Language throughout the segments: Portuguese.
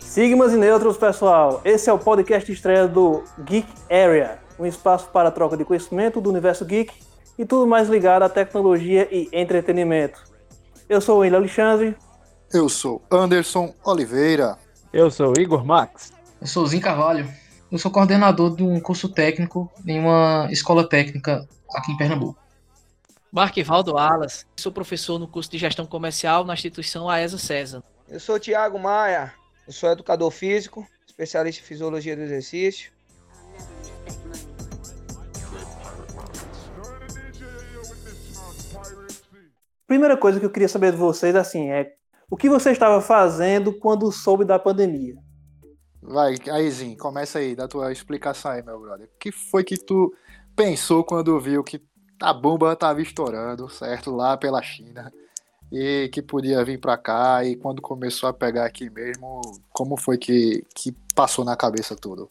Sigmas e neutros, pessoal. Esse é o podcast estreia do Geek Area, um espaço para troca de conhecimento do universo geek e tudo mais ligado à tecnologia e entretenimento. Eu sou o William Alexandre. Eu sou Anderson Oliveira. Eu sou Igor Max. Eu sou Zin Carvalho. Eu sou coordenador de um curso técnico em uma escola técnica aqui em Pernambuco. Marquivaldo Alas, sou professor no curso de gestão comercial na instituição AESA César. Eu sou Tiago Maia, eu sou educador físico, especialista em fisiologia do exercício. Primeira coisa que eu queria saber de vocês assim é o que você estava fazendo quando soube da pandemia? Vai, Aizinho, começa aí, da tua explicação aí, meu brother. O que foi que tu pensou quando viu que a bomba estava estourando, certo? Lá pela China. E que podia vir para cá. E quando começou a pegar aqui mesmo, como foi que, que passou na cabeça tudo?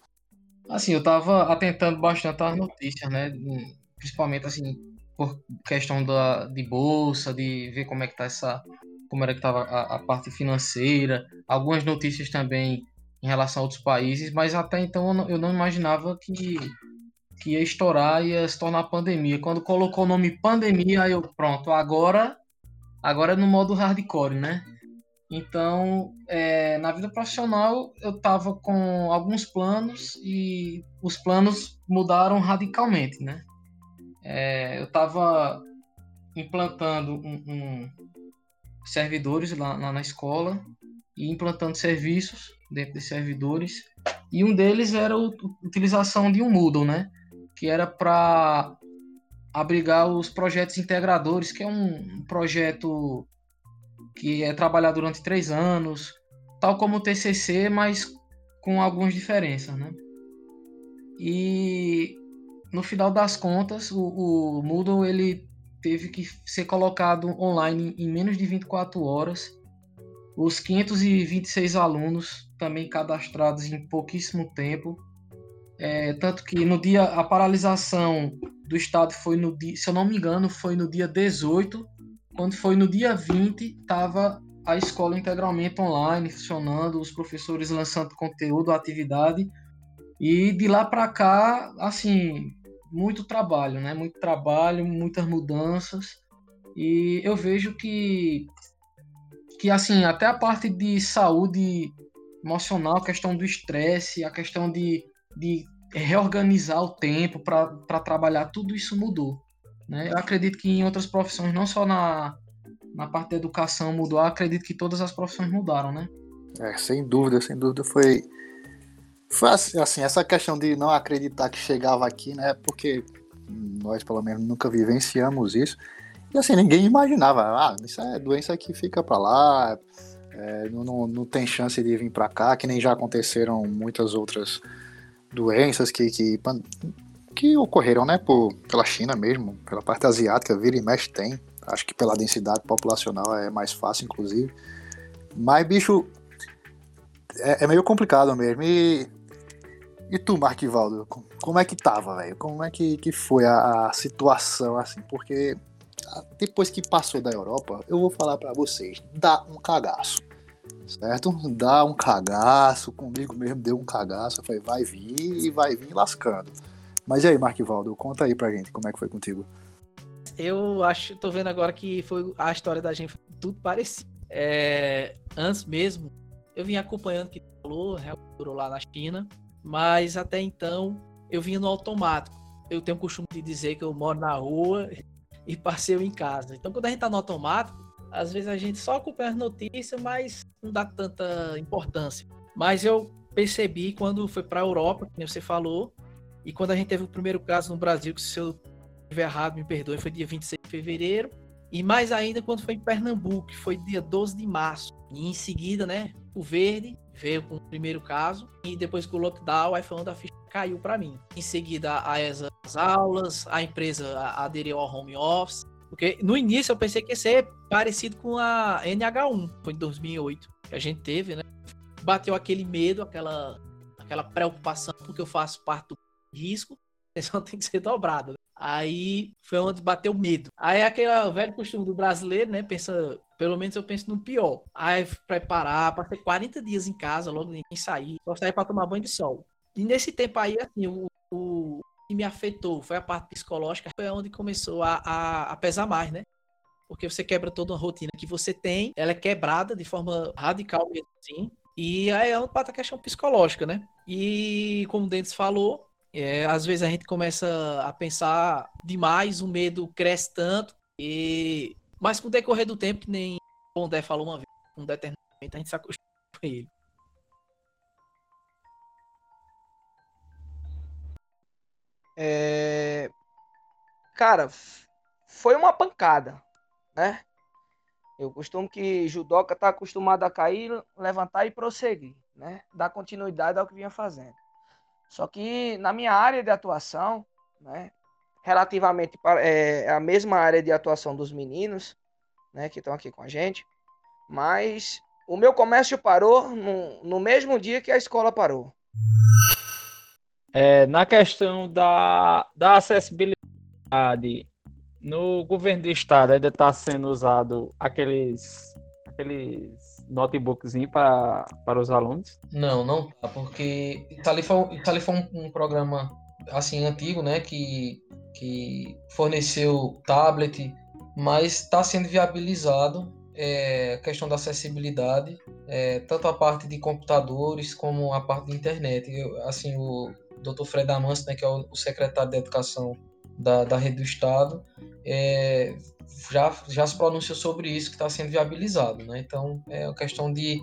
Assim, eu tava atentando bastante às notícias, né? Principalmente, assim, por questão da, de bolsa, de ver como é que tá essa... Como era que tava a, a parte financeira. Algumas notícias também em relação a outros países, mas até então eu não, eu não imaginava que que ia estourar e ia se tornar pandemia. Quando colocou o nome pandemia, aí eu, pronto, agora, agora no modo hardcore, né? Então, é, na vida profissional, eu tava com alguns planos e os planos mudaram radicalmente, né? É, eu tava implantando um, um servidores lá, lá na escola e implantando serviços dentro de servidores. E um deles era a utilização de um Moodle, né? que era para abrigar os projetos integradores, que é um projeto que é trabalhado durante três anos, tal como o TCC, mas com algumas diferenças, né? E no final das contas, o, o Moodle ele teve que ser colocado online em menos de 24 horas. Os 526 alunos também cadastrados em pouquíssimo tempo. É, tanto que no dia a paralisação do estado foi no dia, se eu não me engano, foi no dia 18, quando foi no dia 20, estava a escola integralmente online, funcionando, os professores lançando conteúdo, atividade. E de lá para cá, assim, muito trabalho, né? Muito trabalho, muitas mudanças. E eu vejo que que assim, até a parte de saúde emocional, a questão do estresse, a questão de de reorganizar o tempo para trabalhar, tudo isso mudou. Né? Eu acredito que em outras profissões, não só na, na parte da educação mudou, acredito que todas as profissões mudaram, né? É, sem dúvida, sem dúvida foi foi assim, assim, essa questão de não acreditar que chegava aqui, né? Porque nós pelo menos nunca vivenciamos isso. E assim, ninguém imaginava, ah, isso é doença que fica para lá, é, não, não, não tem chance de vir para cá, que nem já aconteceram muitas outras doenças que, que, que ocorreram, né, por, pela China mesmo, pela parte asiática, vira e mexe tem. Acho que pela densidade populacional é mais fácil, inclusive. Mas, bicho, é, é meio complicado mesmo. E, e tu, Marquivaldo, como é que tava, velho? Como é que, que foi a, a, situação, assim? Porque depois que passou da Europa, eu vou falar para vocês, dá um cagaço certo? Dá um cagaço, comigo mesmo deu um cagaço, eu falei, vai vir e vai vir lascando. Mas e aí, Marquivaldo, conta aí pra gente como é que foi contigo. Eu acho, tô vendo agora que foi a história da gente tudo parecido. É, antes mesmo, eu vim acompanhando que falou, durou lá na China, mas até então eu vinha no automático. Eu tenho o costume de dizer que eu moro na rua e passeio em casa. Então, quando a gente tá no automático, às vezes a gente só acompanha as notícias, mas não dá tanta importância. Mas eu percebi quando foi para a Europa, como você falou, e quando a gente teve o primeiro caso no Brasil, que se eu estiver errado, me perdoe, foi dia 26 de fevereiro, e mais ainda quando foi em Pernambuco, que foi dia 12 de março. E em seguida, né, o Verde veio com o primeiro caso, e depois com o lockdown, aí foi onde a ficha caiu para mim. Em seguida, a ESA, as aulas, a empresa aderiu ao home office, porque no início eu pensei que ia ser parecido com a NH1, foi em 2008, que a gente teve, né? Bateu aquele medo, aquela, aquela preocupação, porque eu faço parte do risco, a atenção tem que ser dobrada. Né? Aí foi onde bateu medo. Aí aquele velho costume do brasileiro, né? Pensa Pelo menos eu penso no pior. Aí preparar, passei 40 dias em casa, logo ninguém sair, só sair para tomar banho de sol. E nesse tempo aí, assim, o, o que me afetou foi a parte psicológica, foi onde começou a, a, a pesar mais, né? Porque você quebra toda uma rotina que você tem, ela é quebrada de forma radical mesmo assim. E aí é parte a questão psicológica, né? E como o Dentes falou, é, às vezes a gente começa a pensar demais, o medo cresce tanto, e mas com o decorrer do tempo, que nem o Bondé falou uma vez, um determinado momento, a gente se acostuma com ele. É... Cara, foi uma pancada, né? Eu costumo que judoca tá acostumado a cair, levantar e prosseguir, né? Dar continuidade ao que vinha fazendo. Só que na minha área de atuação, né? Relativamente é, a mesma área de atuação dos meninos, né? Que estão aqui com a gente. Mas o meu comércio parou no, no mesmo dia que a escola parou. É, na questão da, da acessibilidade, no governo do estado ainda está sendo usado aqueles, aqueles notebooks para, para os alunos? Não, não tá, porque isso ali foi, foi um, um, programa assim antigo, né, que, que forneceu tablet, mas está sendo viabilizado é, a questão da acessibilidade, é, tanto a parte de computadores como a parte de internet. Eu, assim, o Dr. Fred Amance, né, que é o, o secretário de Educação da, da rede do Estado, é, já, já se pronunciou sobre isso que está sendo viabilizado. Né? Então é uma questão de,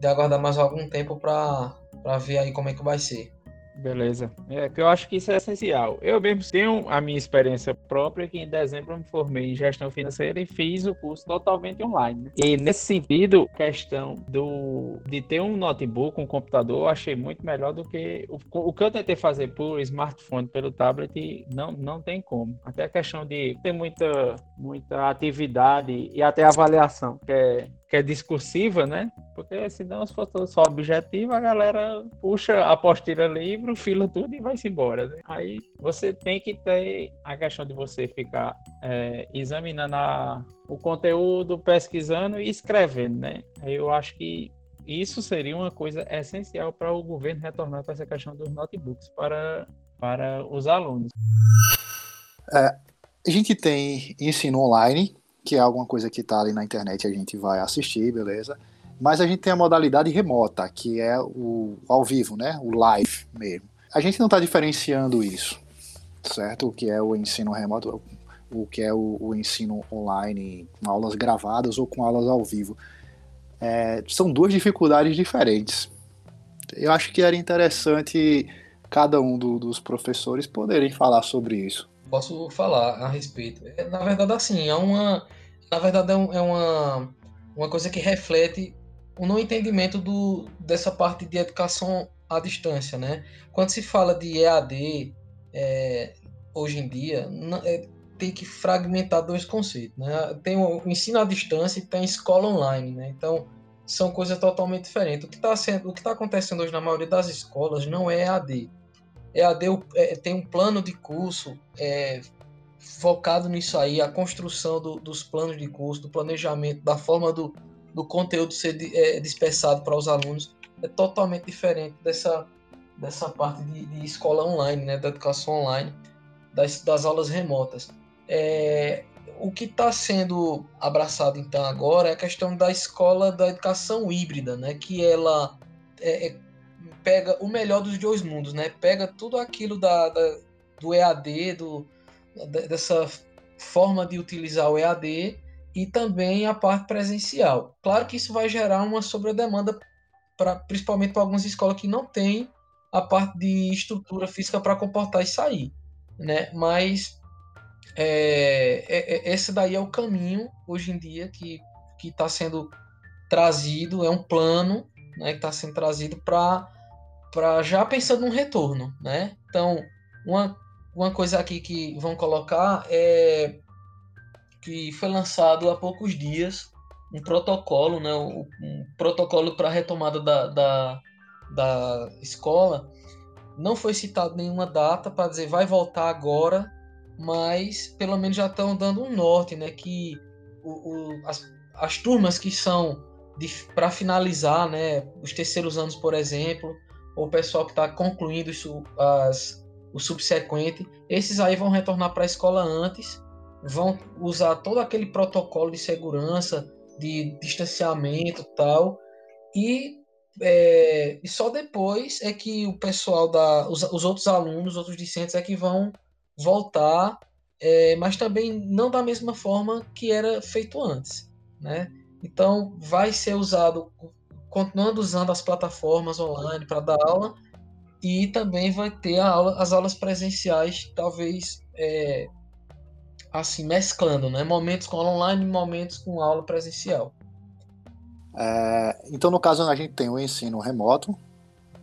de aguardar mais algum tempo para ver aí como é que vai ser. Beleza. É que eu acho que isso é essencial. Eu mesmo tenho a minha experiência própria, que em dezembro eu me formei em gestão financeira e fiz o curso totalmente online. Né? E nesse sentido, questão do de ter um notebook, um computador, eu achei muito melhor do que o, o que eu tentei fazer por smartphone, pelo tablet, não, não tem como. Até a questão de ter muita, muita atividade e até avaliação, que é que é discursiva, né? Porque senão, se for só objetivo, a galera puxa a apostila livro, fila tudo e vai-se embora. Né? Aí você tem que ter a questão de você ficar é, examinando a, o conteúdo, pesquisando e escrevendo, né? Eu acho que isso seria uma coisa essencial para o governo retornar para essa questão dos notebooks para, para os alunos. É, a gente tem ensino online, que é alguma coisa que está ali na internet a gente vai assistir, beleza? Mas a gente tem a modalidade remota, que é o ao vivo, né? O live mesmo. A gente não está diferenciando isso, certo? O que é o ensino remoto, o que é o, o ensino online, com aulas gravadas ou com aulas ao vivo. É, são duas dificuldades diferentes. Eu acho que era interessante cada um do, dos professores poderem falar sobre isso posso falar a respeito. É, na verdade, assim, é uma, na verdade é, um, é uma, uma coisa que reflete o não entendimento do, dessa parte de educação à distância, né? Quando se fala de EAD, é, hoje em dia, é, tem que fragmentar dois conceitos, né? Tem o ensino à distância e tem a escola online, né? Então, são coisas totalmente diferentes. O que está sendo, o que está acontecendo hoje na maioria das escolas não é EAD. EAD é, tem um plano de curso é, focado nisso aí, a construção do, dos planos de curso, do planejamento, da forma do, do conteúdo ser é, dispersado para os alunos, é totalmente diferente dessa, dessa parte de, de escola online, né, da educação online, das, das aulas remotas. É, o que está sendo abraçado então agora é a questão da escola da educação híbrida, né, que ela é, é pega o melhor dos dois mundos, né, pega tudo aquilo da, da do EAD, do, dessa forma de utilizar o EAD e também a parte presencial. Claro que isso vai gerar uma sobredemanda, pra, principalmente para algumas escolas que não têm a parte de estrutura física para comportar isso aí, né? Mas é, é, é, esse daí é o caminho hoje em dia que que está sendo trazido, é um plano, né? Que está sendo trazido para para já pensando no retorno, né? Então uma uma coisa aqui que vão colocar é que foi lançado há poucos dias um protocolo, né, um protocolo para retomada da, da, da escola. Não foi citado nenhuma data para dizer vai voltar agora, mas pelo menos já estão dando um norte, né, que o, o, as, as turmas que são para finalizar, né, os terceiros anos, por exemplo, ou o pessoal que está concluindo as, o subsequente, esses aí vão retornar para a escola antes, vão usar todo aquele protocolo de segurança, de distanciamento tal, e, é, e só depois é que o pessoal da, os, os outros alunos, os outros discentes é que vão voltar, é, mas também não da mesma forma que era feito antes, né? Então vai ser usado, continuando usando as plataformas online para dar aula, e também vai ter aula, as aulas presenciais, talvez é, assim, mesclando, né? Momentos com aula online e momentos com aula presencial. É, então, no caso, a gente tem o ensino remoto,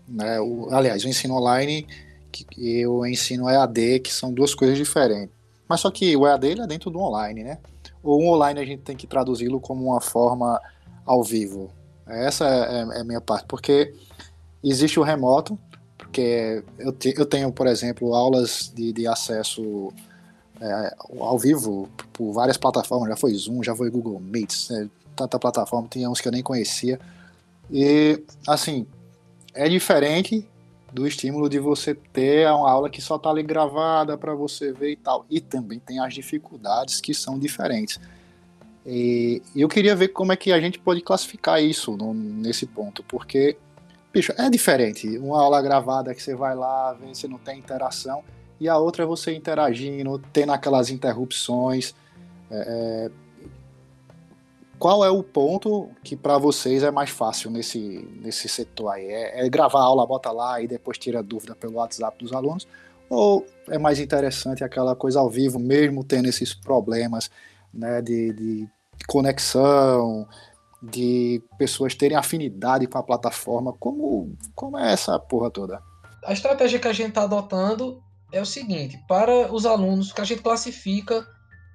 né? O, aliás, o ensino online que, e o ensino EAD, que são duas coisas diferentes. Mas só que o EAD é dentro do online, né? O online a gente tem que traduzi-lo como uma forma ao vivo. Essa é, é, é a minha parte, porque existe o remoto, porque eu, te, eu tenho, por exemplo, aulas de, de acesso é, ao vivo por várias plataformas, já foi Zoom, já foi Google Meet, é, tanta plataforma, tinha uns que eu nem conhecia. E, assim, é diferente do estímulo de você ter uma aula que só está ali gravada para você ver e tal. E também tem as dificuldades que são diferentes. E eu queria ver como é que a gente pode classificar isso no, nesse ponto, porque, bicho, é diferente. Uma aula gravada que você vai lá, vê, você não tem interação, e a outra é você interagindo, tendo aquelas interrupções. É, é qual é o ponto que para vocês é mais fácil nesse, nesse setor aí? É, é, gravar a aula, bota lá e depois tira dúvida pelo WhatsApp dos alunos? Ou é mais interessante aquela coisa ao vivo, mesmo tendo esses problemas né, de, de conexão, de pessoas terem afinidade com a plataforma? Como, como é essa porra toda? A estratégia que a gente está adotando é o seguinte: para os alunos, que a gente classifica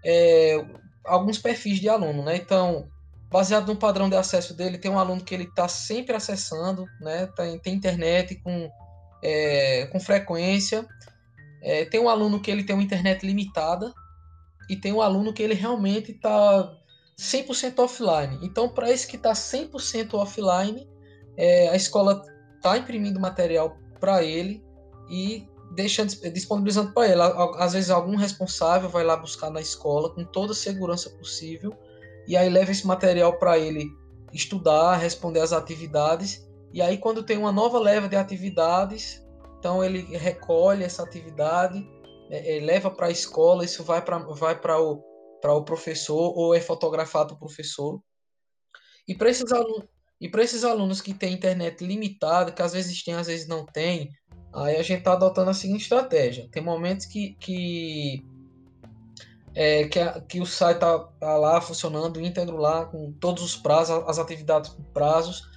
é, alguns perfis de aluno, né? Então, baseado no padrão de acesso dele, tem um aluno que ele está sempre acessando, né? Tem, tem internet com, é, com frequência. É, tem um aluno que ele tem uma internet limitada e tem um aluno que ele realmente está 100% offline. Então, para esse que está 100% offline, é, a escola está imprimindo material para ele e deixando disponibilizando para ele. Às vezes algum responsável vai lá buscar na escola com toda a segurança possível e aí leva esse material para ele estudar, responder às atividades. E aí, quando tem uma nova leva de atividades, então ele recolhe essa atividade, é, é, leva para a escola, isso vai para vai o, o professor ou é fotografado o professor. E para esses alunos. E para esses alunos que têm internet limitada, que às vezes tem, às vezes não tem, aí a gente está adotando a seguinte estratégia. Tem momentos que, que é, que, a, que o site está tá lá funcionando íntegro lá, com todos os prazos, as atividades com prazos.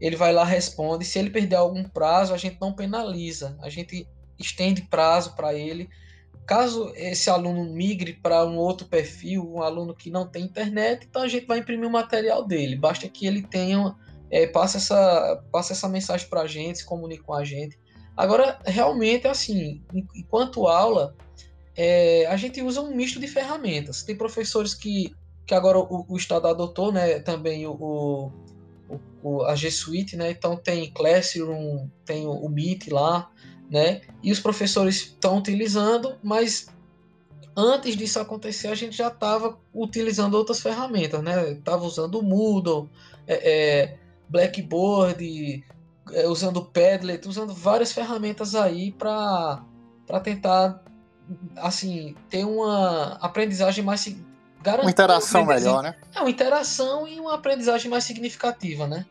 Ele vai lá, responde. Se ele perder algum prazo, a gente não penaliza, a gente estende prazo para ele. Caso esse aluno migre para um outro perfil, um aluno que não tem internet, então a gente vai imprimir o material dele. Basta que ele tenha, é, passe, essa, passe essa mensagem para a gente, se comunique com a gente. Agora, realmente, assim, enquanto aula, é, a gente usa um misto de ferramentas. Tem professores que, que agora o, o Estado adotou né, também o, o, o, a G Suite, né? Então tem Classroom, tem o, o Meet lá, né? E os professores estão utilizando, mas antes disso acontecer, a gente já estava utilizando outras ferramentas, né? Estava usando o Moodle, é, é, Blackboard, é, usando Padlet, usando várias ferramentas aí para tentar assim, ter uma aprendizagem mais garantida. Uma interação melhor, né? É, uma interação e uma aprendizagem mais significativa, né?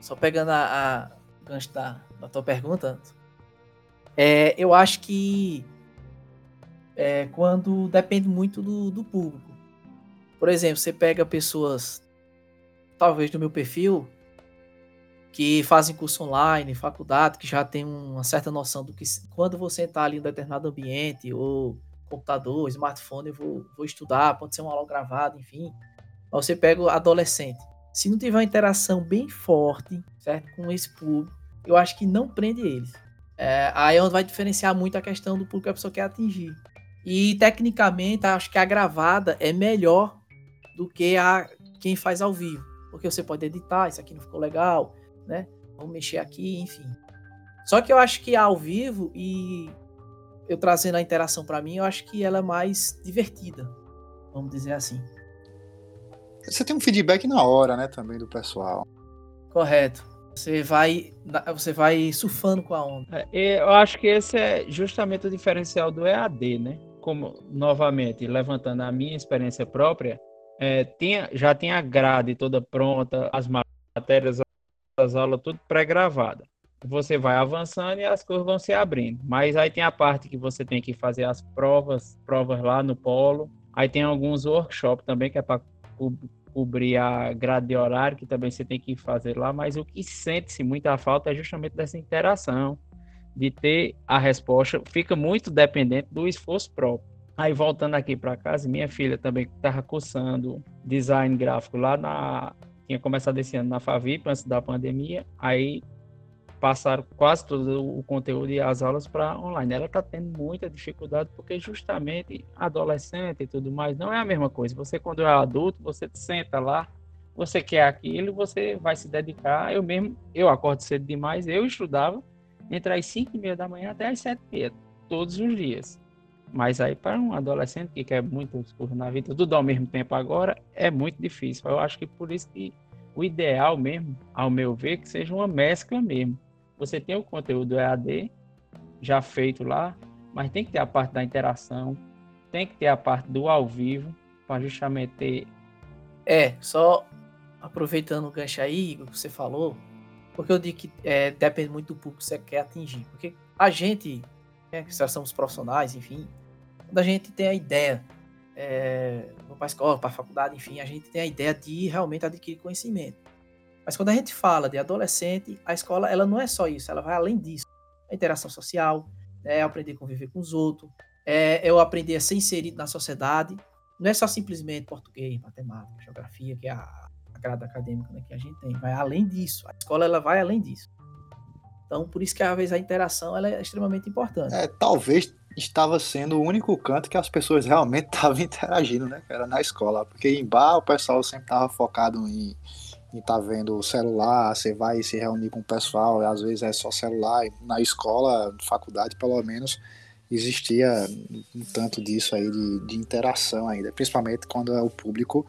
Só pegando a, a gancho da, da tua pergunta, é, eu acho que é, quando depende muito do, do público. Por exemplo, você pega pessoas, talvez do meu perfil, que fazem curso online, faculdade, que já tem uma certa noção do que quando você está ali em um determinado ambiente, ou computador, smartphone, eu vou, vou estudar, pode ser uma aula gravada, enfim. Mas você pega o adolescente. Se não tiver uma interação bem forte, certo, com esse público, eu acho que não prende eles. É, aí é onde vai diferenciar muito a questão do público que a pessoa quer atingir. E tecnicamente, acho que a gravada é melhor do que a quem faz ao vivo, porque você pode editar, isso aqui não ficou legal, né? Vamos mexer aqui, enfim. Só que eu acho que ao vivo e eu trazendo a interação para mim, eu acho que ela é mais divertida, vamos dizer assim. Você tem um feedback na hora, né, também do pessoal. Correto. Você vai, você vai surfando com a onda. É, eu acho que esse é justamente o diferencial do EAD, né? Como, novamente, levantando a minha experiência própria, é, tinha, já tinha a grade toda pronta, as matérias, as aulas, tudo pré-gravada. Você vai avançando e as coisas vão se abrindo. Mas aí tem a parte que você tem que fazer as provas, provas lá no polo. Aí tem alguns workshops também, que é para cobrir a grade de horário, que também você tem que fazer lá, mas o que sente-se muita falta é justamente dessa interação, de ter a resposta, fica muito dependente do esforço próprio. Aí voltando aqui para casa, minha filha também estava cursando design gráfico lá na tinha começado esse ano na Favip antes da pandemia, aí passaram quase todo o conteúdo e as aulas para online. Ela está tendo muita dificuldade porque justamente adolescente e tudo mais não é a mesma coisa. Você quando é adulto, você senta lá, você quer aquilo, você vai se dedicar. Eu mesmo, eu acordo cedo demais, eu estudava entre as 5 e meia da manhã até as 7 e meia, todos os dias. Mas aí para um adolescente que quer muito coisas na vida, tudo ao mesmo tempo agora, é muito difícil. Eu acho que por isso que o ideal mesmo, ao meu ver, que seja uma mescla mesmo você tem o conteúdo EAD já feito lá, mas tem que ter a parte da interação, tem que ter a parte do ao vivo, para justamente ter. É, só aproveitando o gancho aí, que você falou, porque eu digo que é, depende muito do público que você quer atingir. Porque a gente, né, que somos profissionais, enfim, quando a gente tem a ideia, é, para a escola, para a faculdade, enfim, a gente tem a ideia de realmente adquirir conhecimento. Mas quando a gente fala de adolescente, a escola ela não é só isso, ela vai além disso. A interação social, é aprender a conviver com os outros, é eu aprender a ser inserido na sociedade. Não é só simplesmente português, matemática, geografia, que é a, a grade acadêmica né, que a gente tem. Vai além disso. A escola ela vai além disso. Então, por isso que às vezes a interação ela é extremamente importante. É, talvez estava sendo o único canto que as pessoas realmente estavam interagindo, né? Era na escola, porque em bar o pessoal sempre estava focado em e tá vendo o celular, você vai se reunir com o pessoal, às vezes é só celular. Na escola, faculdade, pelo menos, existia um tanto disso aí de, de interação ainda, principalmente quando é o público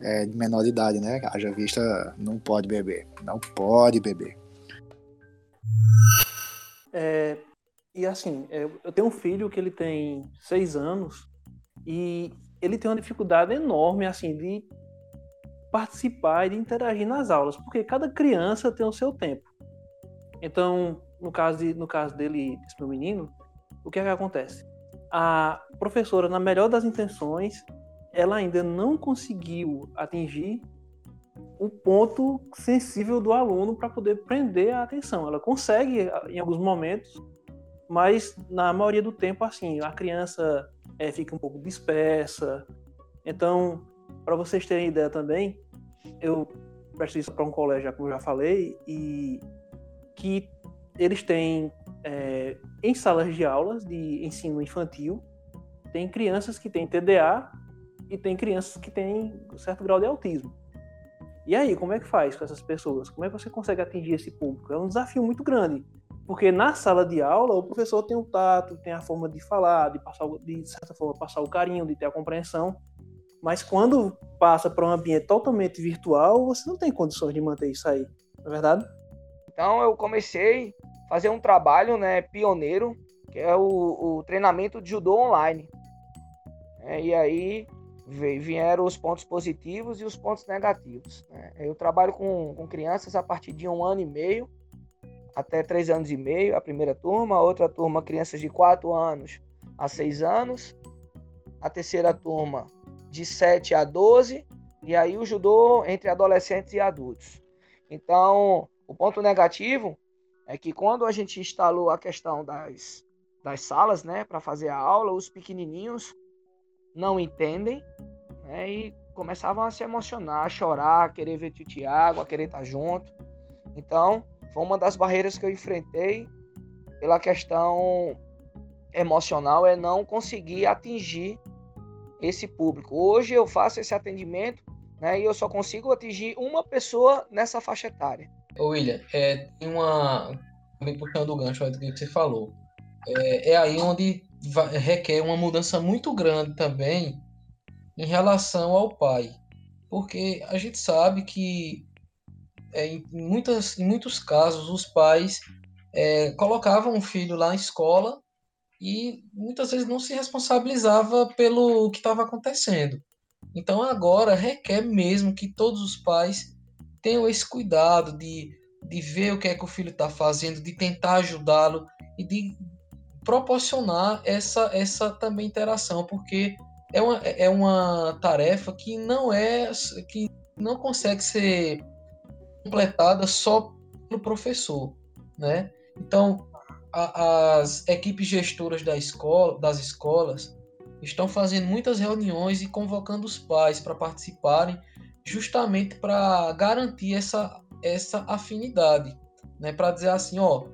é, de menor de idade, né? Haja vista, não pode beber, não pode beber. É, e assim, é, eu tenho um filho que ele tem seis anos e ele tem uma dificuldade enorme, assim, de participar e de interagir nas aulas, porque cada criança tem o seu tempo. Então, no caso, de, no caso dele, esse meu menino, o que é que acontece? A professora, na melhor das intenções, ela ainda não conseguiu atingir o ponto sensível do aluno para poder prender a atenção. Ela consegue em alguns momentos, mas na maioria do tempo, assim, a criança é, fica um pouco dispersa. Então, para vocês terem ideia também, eu presto isso para um colégio, como eu já falei, e que eles têm é, em salas de aulas de ensino infantil, tem crianças que têm TDA e tem crianças que têm certo grau de autismo. E aí, como é que faz com essas pessoas? Como é que você consegue atingir esse público? É um desafio muito grande. Porque na sala de aula, o professor tem o tato, tem a forma de falar, de passar, de certa forma, passar o carinho, de ter a compreensão. Mas quando passa para um ambiente totalmente virtual, você não tem condições de manter isso aí, não é verdade? Então eu comecei a fazer um trabalho né, pioneiro, que é o, o treinamento de judô online. É, e aí vieram os pontos positivos e os pontos negativos. Né? Eu trabalho com, com crianças a partir de um ano e meio até três anos e meio, a primeira turma, a outra turma, crianças de quatro anos a seis anos, a terceira turma, de 7 a 12, e aí o judô entre adolescentes e adultos. Então, o ponto negativo é que quando a gente instalou a questão das, das salas, né, para fazer a aula, os pequenininhos não entendem, né, e começavam a se emocionar, a chorar, a querer ver tio Tiago, a querer estar junto. Então, foi uma das barreiras que eu enfrentei pela questão emocional, é não conseguir atingir esse público. Hoje eu faço esse atendimento né? E eu só consigo atingir uma pessoa nessa faixa etária. Ô William, é, tem uma. Também puxando o gancho do que você falou. É, é aí onde vai, requer uma mudança muito grande também em relação ao pai. Porque a gente sabe que é, em, muitas, em muitos casos os pais é, colocavam o filho lá na escola e muitas vezes não se responsabilizava pelo que estava acontecendo. Então agora requer mesmo que todos os pais tenham esse cuidado de, de ver o que é que o filho está fazendo, de tentar ajudá-lo e de proporcionar essa, essa também interação, porque é uma, é uma tarefa que não é que não consegue ser completada só pelo professor, né? Então a, as equipes gestoras da escola, das escolas estão fazendo muitas reuniões e convocando os pais para participarem, justamente para garantir essa, essa afinidade, né? Para dizer assim, ó,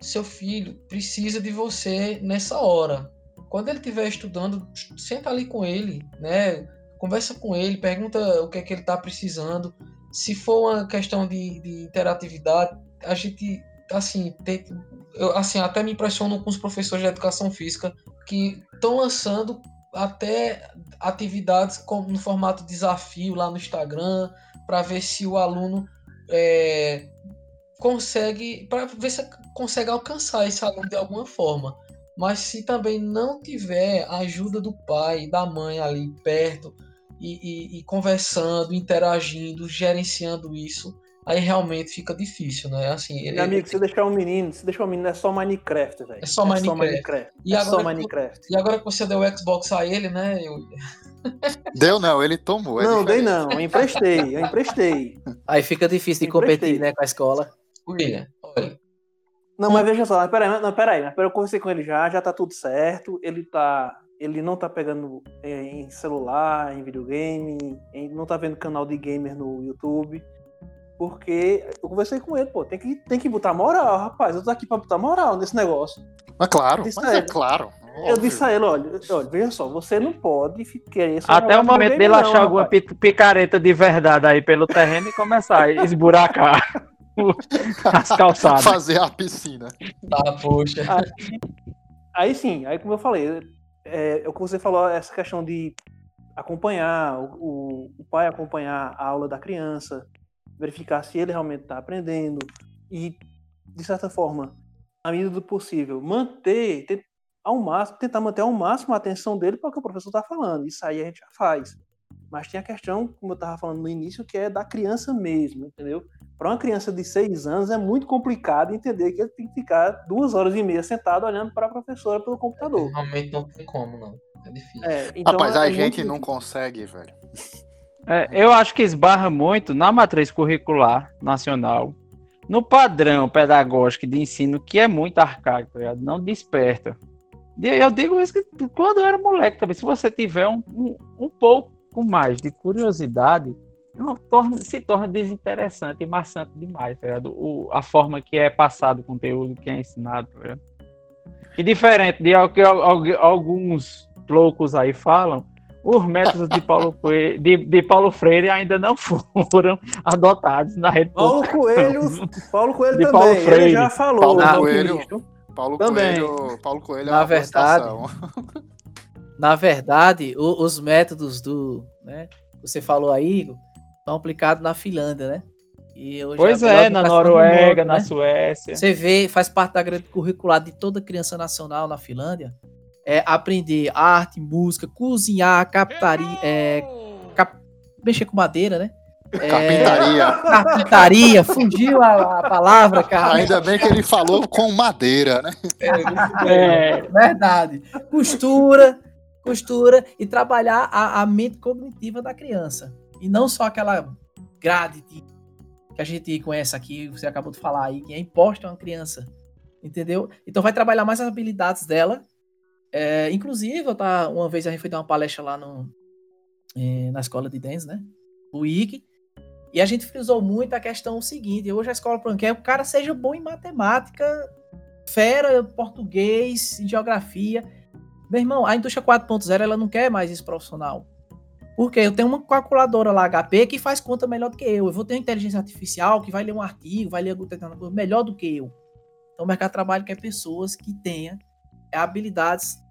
seu filho precisa de você nessa hora. Quando ele estiver estudando, senta ali com ele, né? Conversa com ele, pergunta o que é que ele está precisando. Se for uma questão de, de interatividade, a gente assim, tem, eu, assim, até me impressiono com os professores de educação física que estão lançando até atividades como no formato desafio lá no Instagram para ver se o aluno é, consegue para ver se consegue alcançar esse aluno de alguma forma. Mas se também não tiver a ajuda do pai, da mãe ali perto e, e, e conversando, interagindo, gerenciando isso, aí realmente fica difícil, né? Assim, ele, Meu amigo, se deixar um menino, se deixar um menino é só Minecraft, velho. É só Minecraft. É só Minecraft. E, é agora, só Minecraft. e agora que você deu o Xbox a ele, né? Eu... Deu não, ele tomou. É não, dei não, eu emprestei, eu emprestei. Aí fica difícil de competir, né, com a escola. William, olha. Não, mas veja só, mas peraí, não, peraí, mas peraí, eu conversei com ele já, já tá tudo certo, ele tá. Ele não tá pegando em celular, em videogame, em, não tá vendo canal de gamer no YouTube. Porque eu conversei com ele, pô, tem que, tem que botar moral, rapaz. Eu tô aqui pra botar moral nesse negócio. Mas claro, mas é claro. Eu disse a ele, olha, olha, veja só, você não pode querer Até o momento dele achar alguma picareta de verdade aí pelo terreno e começar a esburacar as calçadas. Fazer a piscina. Tá, poxa. Aí, aí sim, aí como eu falei, é, é, o que você falou, essa questão de acompanhar, o, o pai acompanhar a aula da criança, verificar se ele realmente está aprendendo e, de certa forma, à medida do possível, manter, ter, ao máximo, tentar manter ao máximo a atenção dele para o que o professor está falando. Isso aí a gente já faz. Mas tem a questão, como eu estava falando no início, que é da criança mesmo, entendeu? Para uma criança de seis anos é muito complicado entender que ele tem que ficar duas horas e meia sentado olhando para a professora pelo computador. Realmente não tem como, não. É difícil. É, então Rapaz, é a gente não consegue, velho. É, eu acho que esbarra muito na matriz curricular nacional, no padrão pedagógico de ensino, que é muito arcaico, tá não desperta. Eu digo isso que quando eu era moleque também, se você tiver um, um, um pouco mais de curiosidade, torna, se torna desinteressante e maçante demais, tá o, a forma que é passado o conteúdo, que é ensinado. Tá e diferente de que alguns loucos aí falam, os métodos de Paulo, Coelho, de, de Paulo Freire ainda não foram adotados na rede Paulo Coelho, Paulo Coelho de também, Paulo Freire. ele já falou. Paulo na, Coelho, Paulo também. Coelho, Paulo Coelho é na verdade, Na verdade, o, os métodos do, né, você falou aí, estão aplicados na Finlândia, né? pois é, na Noruega, na né? Suécia. Você vê, faz parte da grande curricular de toda criança nacional na Finlândia, é, aprender arte, música, cozinhar, captaria, é, cap, mexer com madeira, né? É, carpintaria. Carpintaria, fundiu a, a, palavra, cara. Ainda bem que ele falou com madeira, né? É, é verdade. Costura, costura e trabalhar a, a, mente cognitiva da criança. E não só aquela grade de, que a gente conhece aqui, você acabou de falar aí, que é imposta a uma criança. Entendeu? Então vai trabalhar mais as habilidades dela é, inclusive, eu uma vez a gente foi dar uma palestra lá no, é, na escola de dance, né? O IG. E a gente frisou muito a questão seguinte: hoje a escola quer o cara seja bom em matemática, fera, português, geografia. Meu irmão, a indústria 4.0 ela não quer mais esse profissional. Porque eu tenho uma calculadora lá HP que faz conta melhor do que eu. Eu vou ter uma inteligência artificial que vai ler um artigo, vai ler melhor do que eu. Então o mercado de trabalho quer pessoas que tenham habilidades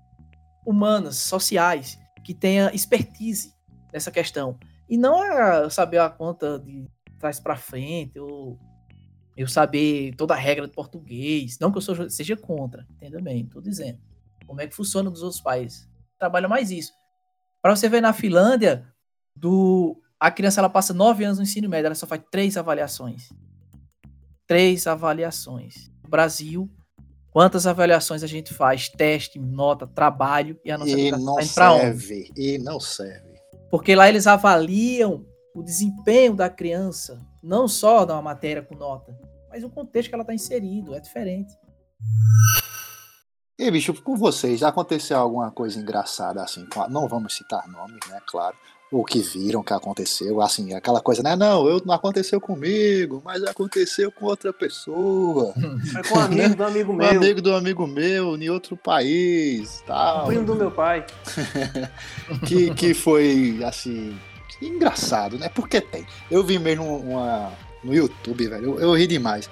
humanas, sociais, que tenha expertise nessa questão. E não é saber a conta de trás para frente, ou eu saber toda a regra do português. Não que eu seja contra, entenda bem, estou dizendo. Como é que funciona nos outros países. Trabalha mais isso. Para você ver na Finlândia, do, a criança ela passa nove anos no ensino médio, ela só faz três avaliações. Três avaliações. No Brasil, quantas avaliações a gente faz? Teste, nota, trabalho e a nossa e não tá serve. E não serve. Porque lá eles avaliam o desempenho da criança, não só da matéria com nota, mas o contexto que ela está inserido, é diferente. E bicho, com vocês, já aconteceu alguma coisa engraçada assim? Não vamos citar nomes, né? Claro. O que viram que aconteceu, assim, aquela coisa, né? Não, eu, não aconteceu comigo, mas aconteceu com outra pessoa. Foi com um amigo do amigo meu. Um amigo do amigo meu, em outro país, tal. Primo do meu pai. que, que foi, assim, engraçado, né? Porque tem. Eu vi mesmo uma, no YouTube, velho, eu, eu ri demais.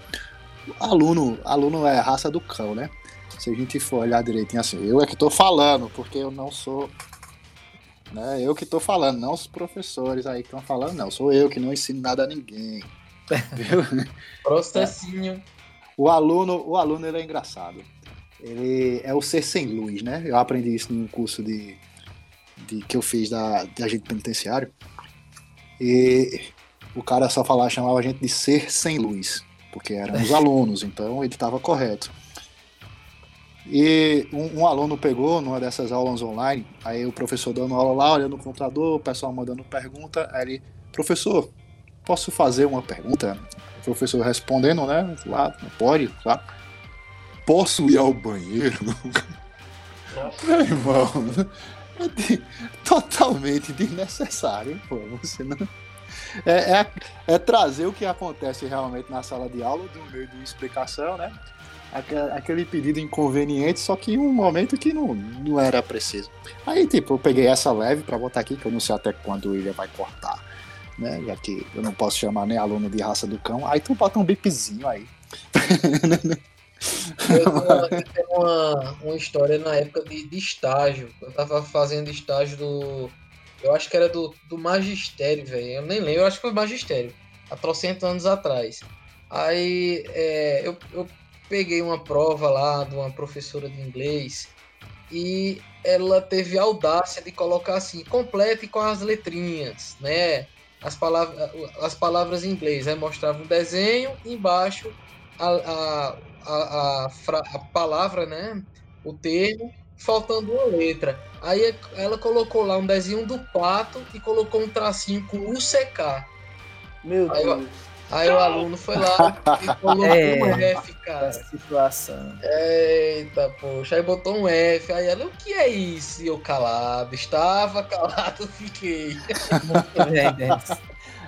Aluno, aluno é raça do cão, né? Se a gente for olhar direitinho assim, eu é que tô falando, porque eu não sou. Né, eu que tô falando, não os professores aí que estão falando, não. Sou eu que não ensino nada a ninguém. Viu? Processinho. O aluno, o aluno ele é engraçado. Ele é o ser sem luz, né? Eu aprendi isso num curso de, de que eu fiz da, de agente penitenciário. E o cara só falava, chamava a gente de ser sem luz, porque eram os alunos, então ele estava correto. E um, um, aluno pegou numa dessas aulas online, aí o professor dando aula lá, olhando no computador, o pessoal mandando pergunta, aí ele, professor, posso fazer uma pergunta? O professor respondendo, né? Lá, não pode, claro. Posso ir ao banheiro? Meu irmão, é de, totalmente desnecessário, pô. Você não. É, é, é, trazer o que acontece realmente na sala de aula, do meio de explicação, né? Aquele pedido inconveniente, só que em um momento que não, não era preciso. Aí, tipo, eu peguei essa leve para botar aqui, que eu não sei até quando o William vai cortar, né? Já que eu não posso chamar nem aluno de raça do cão. Aí tu bota um bipzinho aí. Eu tenho uma, uma história na época de, de estágio. Eu tava fazendo estágio do. Eu acho que era do, do magistério, velho. Eu nem lembro, eu acho que foi magistério. Há trocentos anos atrás. Aí é, eu, eu peguei uma prova lá de uma professora de inglês e ela teve a audácia de colocar assim, complete com as letrinhas, né? As palavras, as palavras em inglês. Aí mostrava um desenho embaixo a, a, a, a, a palavra, né? O termo, faltando uma letra. Aí ela colocou lá um desenho do pato e colocou um tracinho com UCK. Meu Deus. Eu, Aí o aluno foi lá e colocou é, um F, cara. Situação. Eita, poxa. Aí botou um F. Aí ela, o que é isso? E eu calado. Estava calado, fiquei.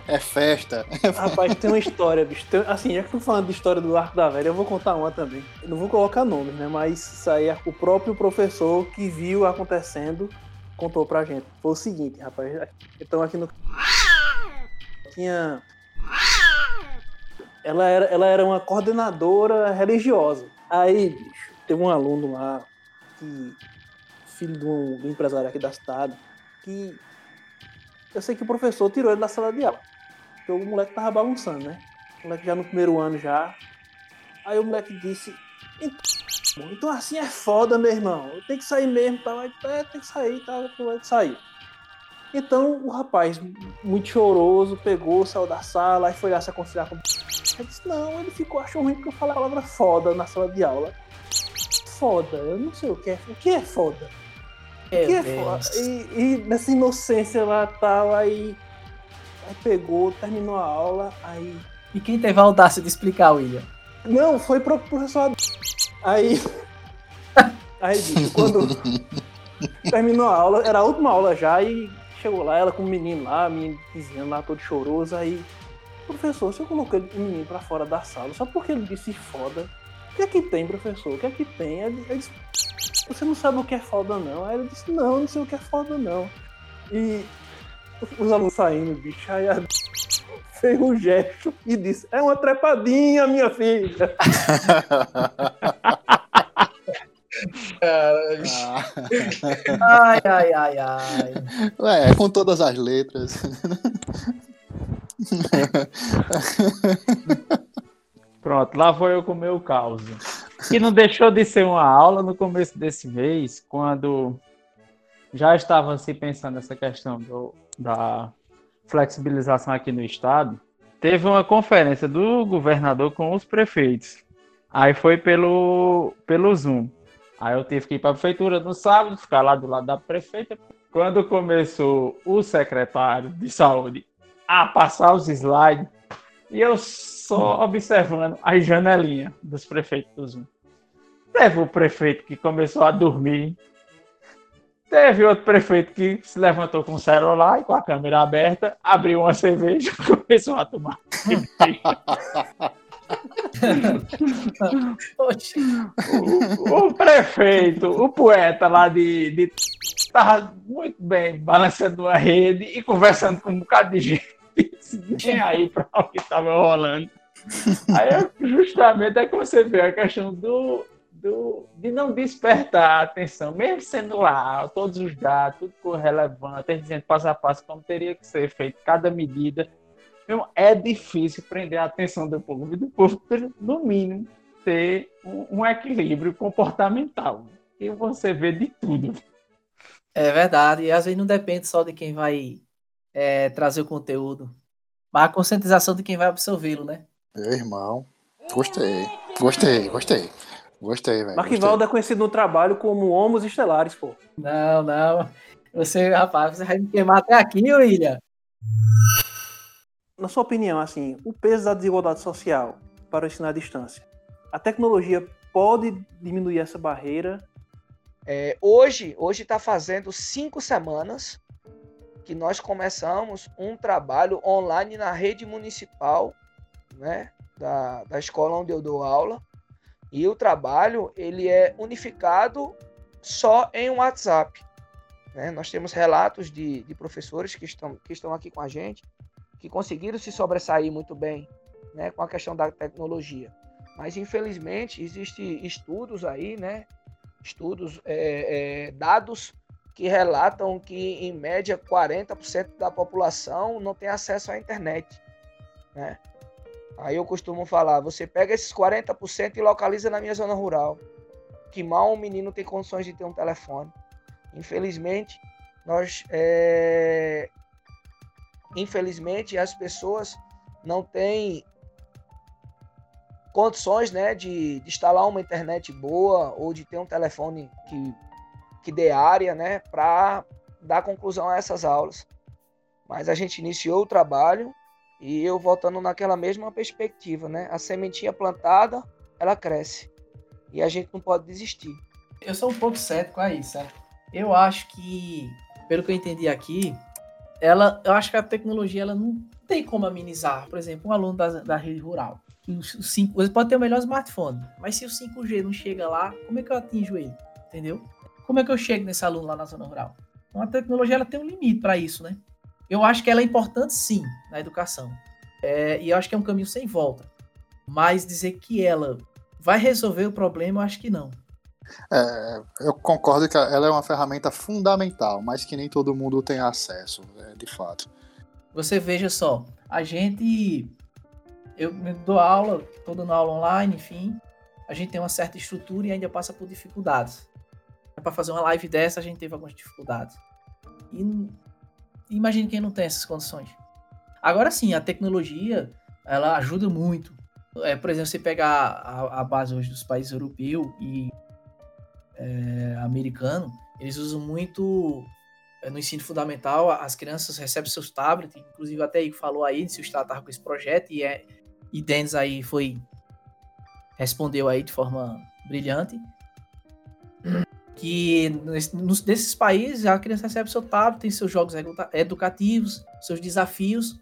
É festa. Rapaz, tem uma história, bicho. Tem, assim, já que tô falando de história do Arco da Velha, eu vou contar uma também. Eu não vou colocar nomes, né? Mas isso aí é o próprio professor que viu acontecendo contou pra gente. Foi o seguinte, rapaz. Então aqui no. Tinha ela era, ela era uma coordenadora religiosa. Aí, bicho, teve um aluno lá, que, filho de um, de um empresário aqui da cidade, que eu sei que o professor tirou ele da sala de aula. Porque o moleque tava bagunçando, né? O moleque já no primeiro ano já. Aí o moleque disse, então, então assim é foda, meu irmão. Tem que sair mesmo, tá? É, tem que sair, tá? Tem que sair. Então o rapaz, muito choroso, pegou, saiu da sala e foi lá se aconselhar com. Eu disse, não, ele ficou, achou ruim porque eu falei a palavra foda na sala de aula. Foda, eu não sei o que é. O que é foda? O que é foda? E, e nessa inocência lá tal, aí, aí pegou, terminou a aula, aí. E quem teve a audácia de explicar, William? Não, foi pro professor. Aí. Aí, quando terminou a aula, era a última aula já, e chegou lá, ela com o menino lá, menino vizinho lá, todo choroso, aí, professor, você colocou o menino pra fora da sala, só porque ele disse foda. O que é que tem, professor? O que é que tem? Ele, ele disse, você não sabe o que é foda, não. Aí ele disse, não, não sei o que é foda, não. E os alunos saindo, bicho. Aí a fez um gesto e disse: É uma trepadinha, minha filha. Ai, ai, ai, ai. Ué, é com todas as letras. Pronto, lá vou eu com o meu caos. Que não deixou de ser uma aula no começo desse mês, quando já estavam se pensando nessa questão do, da flexibilização aqui no estado. Teve uma conferência do governador com os prefeitos. Aí foi pelo, pelo Zoom. Aí eu tive que ir para a prefeitura no sábado, ficar lá do lado da prefeita. Quando começou o secretário de saúde a passar os slides, e eu só observando as janelinhas dos prefeitos. Teve o prefeito que começou a dormir. Teve outro prefeito que se levantou com o celular e com a câmera aberta, abriu uma cerveja e começou a tomar. o, o, prefeito, o poeta lá de, de tava muito bem balançando uma rede e conversando com um bocado de gente, nem aí para o que estava rolando. Aí justamente é que você vê a questão do, do, de não despertar a atenção, mesmo sendo lá, todos os dados, tudo relevante, dizendo passo a passo como teria que ser feito cada medida é difícil prender a atenção do povo e do povo, no mínimo, ter um, um equilíbrio comportamental. E você vê de tudo. É verdade, e às vezes não depende só de quem vai é, trazer o conteúdo, mas a conscientização de quem vai absorvê-lo, né? Meu irmão, gostei, gostei, gostei. Gostei, velho. Marquivaldo é conhecido no trabalho como Homos Estelares, pô. Não, não. Você, rapaz, você vai me queimar até aqui, William na sua opinião, assim, o peso da desigualdade social para o ensino à distância, a tecnologia pode diminuir essa barreira? É, hoje, hoje está fazendo cinco semanas que nós começamos um trabalho online na rede municipal, né, da, da escola onde eu dou aula. E o trabalho ele é unificado só em WhatsApp. Né? Nós temos relatos de, de professores que estão, que estão aqui com a gente que conseguiram se sobressair muito bem né, com a questão da tecnologia. Mas, infelizmente, existem estudos aí, né, estudos, é, é, dados que relatam que, em média, 40% da população não tem acesso à internet. Né? Aí eu costumo falar, você pega esses 40% e localiza na minha zona rural, que mal um menino tem condições de ter um telefone. Infelizmente, nós é, infelizmente, as pessoas não têm condições né, de, de, instalar uma internet boa ou de ter um telefone que, que dê área né, para dar conclusão a essas aulas. Mas a gente iniciou o trabalho e eu voltando naquela mesma perspectiva, né? A sementinha plantada, ela cresce. E a gente não pode desistir. Eu sou um pouco cético a isso? Eu acho que, pelo que eu entendi aqui, ela, eu acho que a tecnologia ela não tem como amenizar. Por exemplo, um aluno da, da rede rural. O 5, você pode ter o melhor smartphone, mas se o 5G não chega lá, como é que eu atinjo ele? Entendeu? Como é que eu chego nesse aluno lá na zona rural? Então a tecnologia ela tem um limite para isso, né? Eu acho que ela é importante sim na educação. É, e eu acho que é um caminho sem volta. Mas dizer que ela vai resolver o problema, eu acho que não. É, eu concordo que ela é uma ferramenta fundamental, mas que nem todo mundo tem acesso, é, de fato. Você veja só, a gente. Eu dou aula, estou dando aula online, enfim. A gente tem uma certa estrutura e ainda passa por dificuldades. Para fazer uma live dessa, a gente teve algumas dificuldades. E imagine quem não tem essas condições. Agora sim, a tecnologia ela ajuda muito. É, por exemplo, você pegar a, a base hoje dos países europeus e é, americano, eles usam muito é, no ensino fundamental, as crianças recebem seus tablets, inclusive até aí falou aí se o Estado estava com esse projeto e, é, e Denis aí foi respondeu aí de forma brilhante que nos, desses países a criança recebe seu tablet, tem seus jogos educativos, seus desafios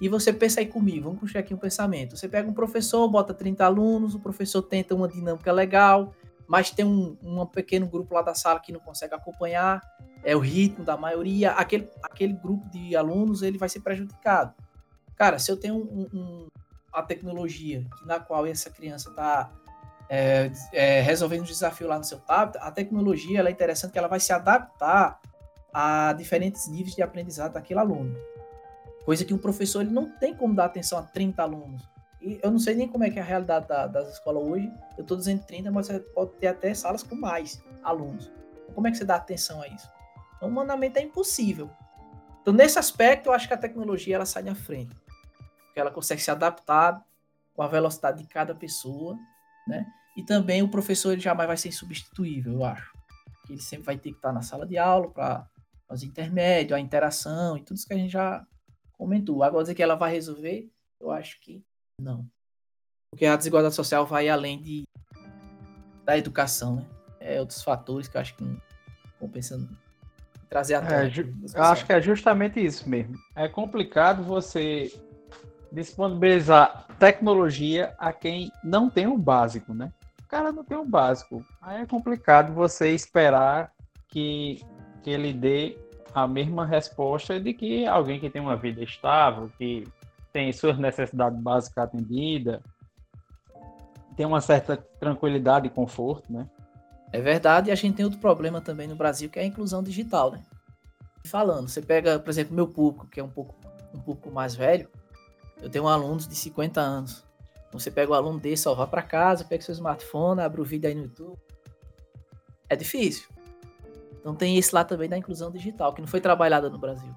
e você pensa aí comigo, vamos puxar aqui um pensamento. Você pega um professor, bota 30 alunos, o professor tenta uma dinâmica legal, mas tem um, um pequeno grupo lá da sala que não consegue acompanhar. é o ritmo da maioria, aquele, aquele grupo de alunos ele vai ser prejudicado. Cara, se eu tenho um, um, a tecnologia na qual essa criança está é, é, resolvendo um desafio lá no seu tablet, a tecnologia é interessante que ela vai se adaptar a diferentes níveis de aprendizado daquele aluno. Coisa que um professor ele não tem como dar atenção a 30 alunos. E eu não sei nem como é que é a realidade da, das escolas hoje. Eu estou dizendo 30, mas você pode ter até salas com mais alunos. Como é que você dá atenção a isso? Então, humanamente é impossível. Então, nesse aspecto, eu acho que a tecnologia ela sai na frente. Porque ela consegue se adaptar com a velocidade de cada pessoa, né? E também o professor ele jamais vai ser insubstituível, eu acho. Ele sempre vai ter que estar na sala de aula para os intermédios, a interação e tudo isso que a gente já comentou. Agora dizer que ela vai resolver, eu acho que não. Porque a desigualdade social vai além de da educação, né? É outros fatores que eu acho que não compensam trazer a é, Eu acho que é justamente isso mesmo. É complicado você disponibilizar tecnologia a quem não tem o básico, né? O cara não tem o básico. Aí é complicado você esperar que, que ele dê a mesma resposta de que alguém que tem uma vida estável, que tem suas necessidades básicas atendidas, tem uma certa tranquilidade e conforto, né? É verdade, e a gente tem outro problema também no Brasil, que é a inclusão digital, né? Falando, você pega, por exemplo, meu público, que é um pouco, um pouco mais velho, eu tenho alunos de 50 anos. Então, você pega o aluno desse, ó, vá para casa, pega seu smartphone, abre o vídeo aí no YouTube. É difícil. Então tem esse lá também da inclusão digital, que não foi trabalhada no Brasil.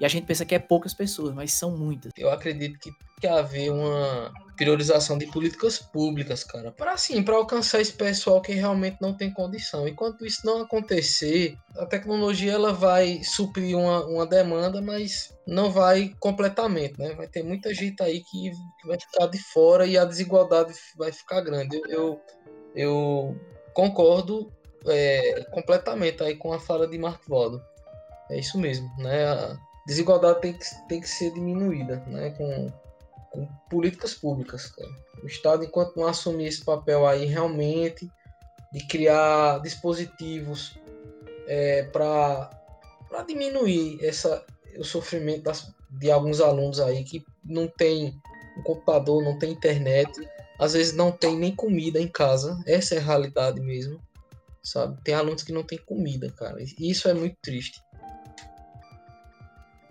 E a gente pensa que é poucas pessoas, mas são muitas. Eu acredito que tem que haver uma priorização de políticas públicas, cara, para assim, para alcançar esse pessoal que realmente não tem condição. Enquanto isso não acontecer, a tecnologia ela vai suprir uma, uma demanda, mas não vai completamente, né? Vai ter muita gente aí que, vai ficar de fora e a desigualdade vai ficar grande. Eu, eu, concordo é, completamente aí com a fala de Mark Waldo. É isso mesmo, né? Desigualdade tem que, tem que ser diminuída, né? Com, com políticas públicas. Cara. O Estado, enquanto não assumir esse papel aí realmente de criar dispositivos é, para diminuir essa, o sofrimento das, de alguns alunos aí que não tem um computador, não tem internet, às vezes não tem nem comida em casa. Essa é a realidade mesmo, sabe? Tem alunos que não tem comida, cara. Isso é muito triste.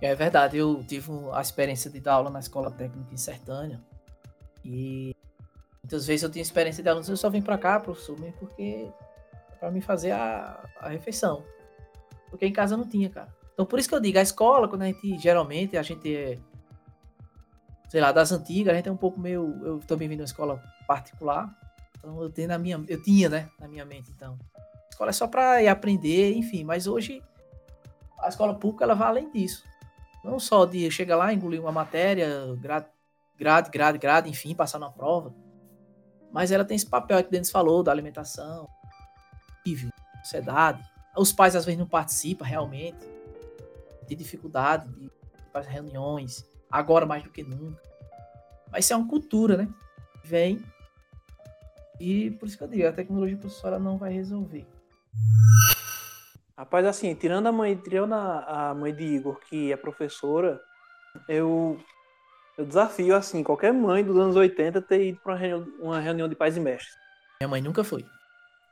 É verdade, eu tive a experiência de dar aula na escola técnica em Sertânia. E muitas vezes eu tinha experiência de alunos, eu só vim para cá, professor, mesmo porque para me fazer a, a refeição. Porque em casa não tinha, cara. Então por isso que eu digo, a escola, quando a gente geralmente, a gente é, sei lá, das antigas, a gente é um pouco meio. Eu também vim de uma escola particular. Então eu tenho na minha. Eu tinha, né, na minha mente, então. A escola é só para aprender, enfim, mas hoje a escola pública ela vai além disso. Não só de chegar lá, engolir uma matéria, grade, grade, grade, grade, enfim, passar na prova. Mas ela tem esse papel que o Denis falou, da alimentação, sociedade. Os pais às vezes não participam realmente. Tem dificuldade de fazer reuniões, agora mais do que nunca. Mas isso é uma cultura, né? Vem. E por isso que eu digo, a tecnologia professora não vai resolver. Rapaz, assim, tirando a mãe, tirando a, a mãe de Igor, que é professora, eu, eu desafio, assim, qualquer mãe dos anos 80 ter ido para uma reunião, uma reunião de pais e mestres. Minha mãe nunca foi.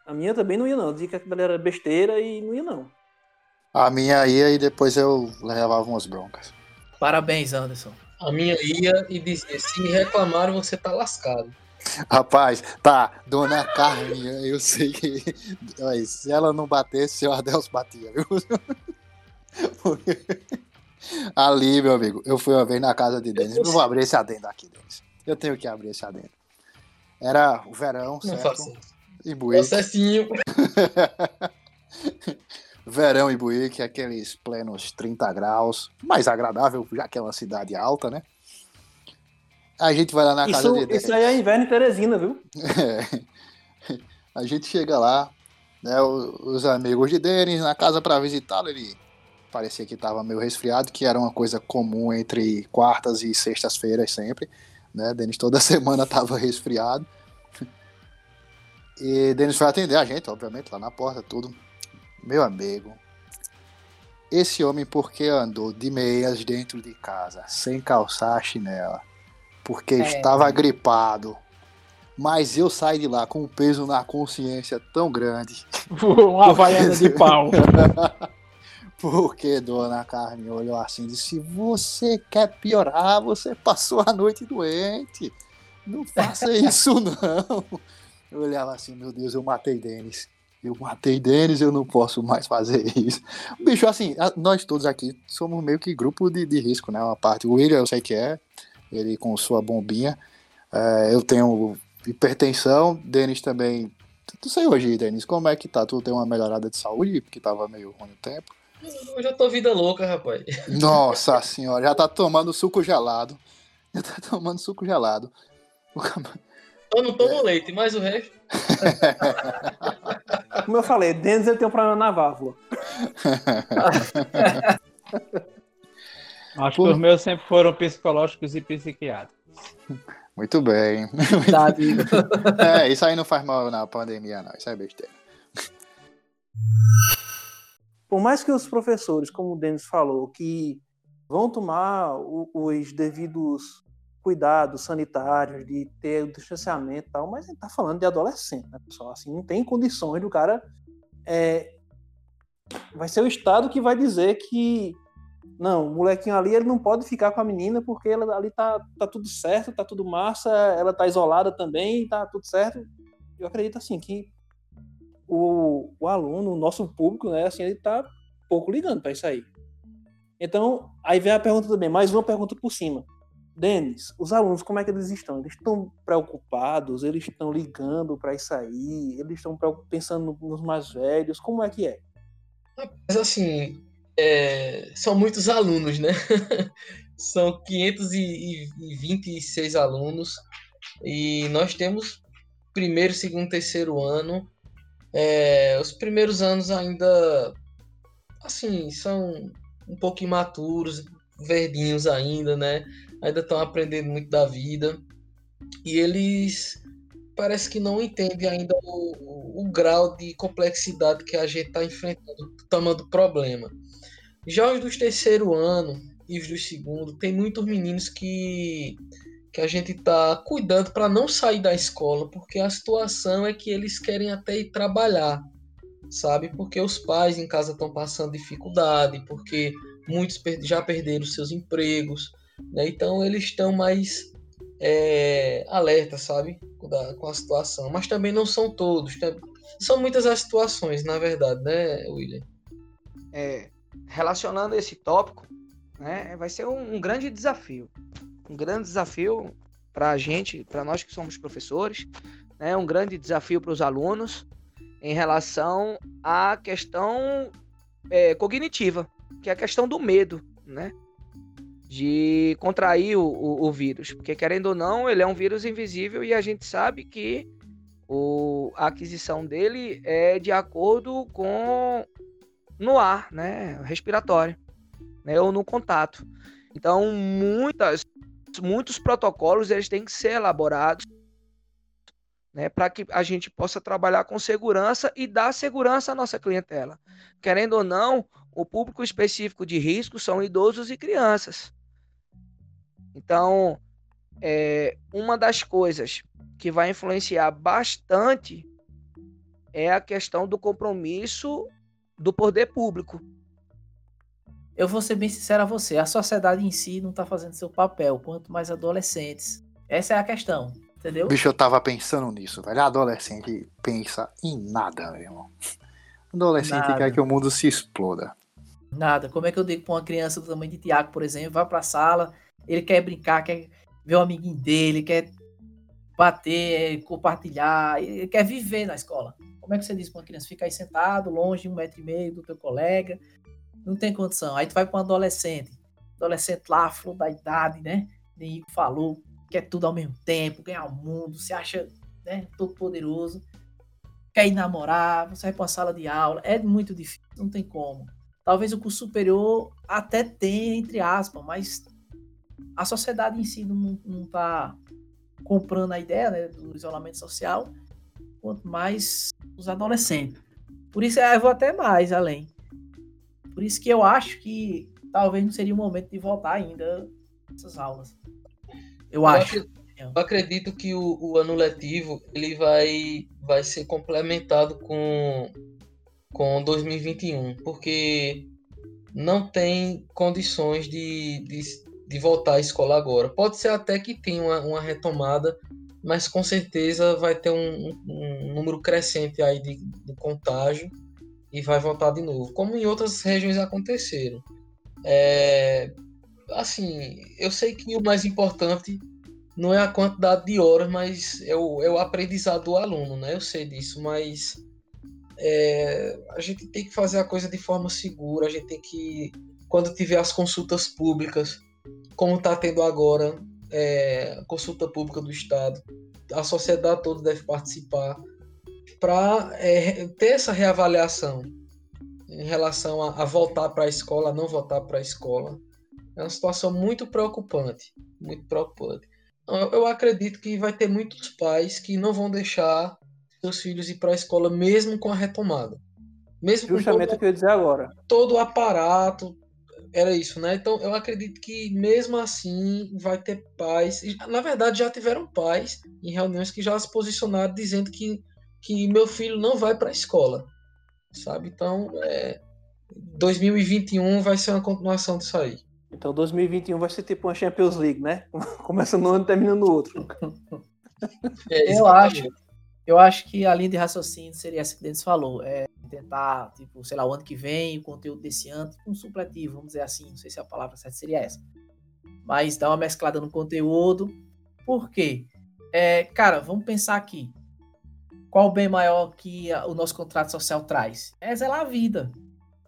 A minha também não ia, não. Dizia que aquilo era besteira e não ia, não. A minha ia e depois eu levava umas broncas. Parabéns, Anderson. A minha ia e dizia: se reclamaram, você tá lascado. Rapaz, tá, dona Carminha, eu sei que. se ela não batesse, o Adelso batia, viu? Ali, meu amigo, eu fui uma vez na casa de Denis. Eu vou abrir esse adendo aqui, Denis. Eu tenho que abrir esse adendo. Era o verão, não certo? Faço. Em Buíque. Processinho. verão em Buíque, aqueles plenos 30 graus. Mais agradável, já que é uma cidade alta, né? A gente vai lá na isso, casa de Isso aí é inverno em Teresina, viu? É. A gente chega lá, né? Os amigos de Denis na casa para visitá-lo, ele parecia que estava meio resfriado, que era uma coisa comum entre quartas e sextas-feiras sempre, né? Denis toda semana estava resfriado. E Denis foi atender a gente, obviamente, lá na porta, tudo. Meu amigo, esse homem porque andou de meias dentro de casa, sem calçar a chinela, porque É. estava gripado. Mas eu saí de lá com um peso na consciência tão grande. Uma havaiana de pau. Porque Dona Carmen olhou assim e disse: Você quer piorar? Você passou a noite doente. Não faça isso, não. Eu olhava assim: Meu Deus, eu matei Denis. Eu matei Denis, eu não posso mais fazer isso. Bicho, assim, nós todos aqui somos meio que grupo de, de risco, né? Uma parte. O William, eu sei que é, ele com sua bombinha. É, eu tenho hipertensão, Denis também. Tu sei hoje, Denis, como é que tá? Tu tem uma melhorada de saúde, porque tava meio ruim o tempo. Eu já tô vida louca, rapaz. Nossa senhora, já tá tomando suco gelado. Já tá tomando suco gelado. Eu não tomo leite, mas o resto. Como eu falei, Denis ele tem um problema na válvula. Acho Pô. que os meus sempre foram psicológicos e psiquiátricos. Muito bem. Igor. É, isso aí não faz mal na pandemia, não. Isso é besteira. Por mais que os professores, como o Denis falou, que vão tomar os devidos cuidados sanitários, de ter o distanciamento e tal, mas a gente tá falando de adolescente, né, pessoal? Assim, não tem condições do cara. é, vai ser o Estado que vai dizer que não, o molequinho ali ele não pode ficar com a menina porque ela ali tá, tá tudo certo, tá tudo massa, ela tá isolada também, tá tudo certo. Eu acredito assim que o, o aluno, o nosso público, né, assim, ele tá pouco ligando para isso aí. Então, aí vem a pergunta também, mais uma pergunta por cima. Denis, os alunos, como é que eles estão? Eles estão preocupados? Eles estão ligando para isso aí? Eles estão pensando nos mais velhos? Como é que é? Mas assim, é, são muitos alunos, né? são 526 alunos e nós temos primeiro, segundo, terceiro ano. É, os primeiros anos ainda, assim, são um pouco imaturos, verdinhos ainda, né? Ainda estão aprendendo muito da vida e eles parece que não entendem ainda o, o- o grau de complexidade que a gente está enfrentando, o tamanho do problema. Já os dos terceiro ano e os dos segundo, tem muitos meninos que, que a gente está cuidando para não sair da escola, porque a situação é que eles querem até ir trabalhar, sabe? Porque os pais em casa estão passando dificuldade, porque muitos já perderam seus empregos, né? Então eles estão mais é, alertas, sabe? Com a, situação. Mas também não são todos. tem- São muitas as situações, na verdade, né, William? é, relacionando esse tópico, né, vai ser um, um grande desafio. Um grande desafio para a gente, para nós que somos professores, né, um grande desafio para os alunos em relação à questão é, cognitiva, que é a questão do medo, né? De contrair o, o, o vírus. Porque, querendo ou não, ele é um vírus invisível e a gente sabe que o, a aquisição dele é de acordo com no ar, né, respiratório, né, ou no contato. Então, muitas, muitos protocolos eles têm que ser elaborados, né, para que a gente possa trabalhar com segurança e dar segurança à nossa clientela. Querendo ou não, o público específico de risco são idosos e crianças. Então, é, uma das coisas que vai influenciar bastante é a questão do compromisso do poder público. Eu vou ser bem sincero a você, a sociedade em si não está fazendo seu papel, quanto mais adolescentes. Essa é a questão, entendeu? Bicho, eu tava pensando nisso, velho. Adolescente pensa em nada, meu irmão. Adolescente Nada. quer que o mundo se exploda. Nada. Como é que eu digo pra uma criança do tamanho de Tiago, por exemplo, vai pra sala, ele quer brincar, quer ver o amiguinho dele, quer bater, compartilhar, ele quer viver na escola. Como é que você diz pra uma criança ficar aí sentado, longe, um metro e meio do teu colega? Não tem condição. Aí tu vai pra um adolescente, adolescente lá, flor da idade, né? Nem falou, quer tudo ao mesmo tempo, ganhar o mundo, se acha né, todo poderoso, quer ir namorar, você vai pra uma sala de aula, é muito difícil, não tem como. Talvez o curso superior até tenha, entre aspas, mas a sociedade em si não, não tá comprando a ideia né, do isolamento social, quanto mais os adolescentes. Por isso eu vou até mais além. Por isso que eu acho que talvez não seria o momento de voltar ainda essas aulas. Eu, Eu acho. acre- Eu acredito que o, o ano letivo ele vai, vai ser complementado com, com 2021, porque não tem condições de, de, de voltar à escola agora. Pode ser até que tenha uma, uma retomada, mas com certeza vai ter um, um- número crescente aí de, de contágio e vai voltar de novo, como em outras regiões aconteceram. É, assim, eu sei que o mais importante não é a quantidade de horas, mas é o, é o aprendizado do aluno, né? Eu sei disso, mas é, a gente tem que fazer a coisa de forma segura, a gente tem que, quando tiver as consultas públicas, como está tendo agora, é, consulta pública do Estado, a sociedade toda deve participar para ter essa reavaliação em relação a, a voltar para a escola, a não voltar para a escola. É uma situação muito preocupante, muito preocupante. Eu, eu acredito que vai ter muitos pais que não vão deixar seus filhos ir para a escola mesmo com a retomada. Mesmo com Justamente todo, o que eu ia dizer agora. todo o aparato, era isso, né? Então eu acredito que mesmo assim vai ter pais. Na verdade, já tiveram pais em reuniões que já se posicionaram dizendo que, que meu filho não vai para a escola. Sabe? Então, é, 2021 vai ser uma continuação disso aí. Então 2021 vai ser tipo uma Champions League, né? Começa no ano e termina no outro. É, Eu acho, eu acho que a linha de raciocínio seria essa que o Denis falou. É tentar, tipo, sei lá, o ano que vem, o conteúdo desse ano, tipo um supletivo, vamos dizer assim. Não sei se a palavra certa seria essa. Mas dar uma mesclada no conteúdo. Por quê? É, cara, vamos pensar aqui. Qual o bem maior que a- o nosso contrato social traz? É zelar a vida.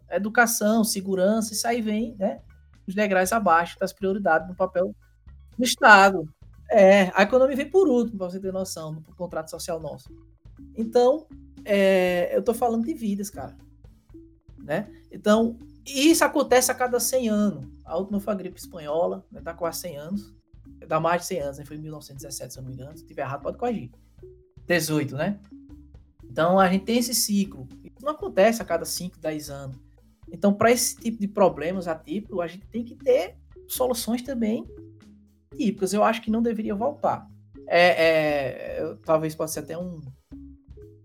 Educação, segurança, isso aí vem, né? Os degraus abaixo das prioridades no papel do Estado. É, a economia vem por último, para você ter noção, no contrato social nosso. Então, é, eu tô falando de vidas, cara. Né? Então, isso acontece a cada 100 anos. A última foi a gripe espanhola, né? tá quase 100 anos. Dá mais de 100 anos, né? foi em 1917, se eu não me engano. Se estiver errado, pode corrigir. 18, né? Então, a gente tem esse ciclo. Isso não acontece a cada 5, 10 anos. Então, para esse tipo de problemas atípicos, a gente tem que ter soluções também típicas. Eu acho que não deveria voltar. É, é, talvez possa ser até um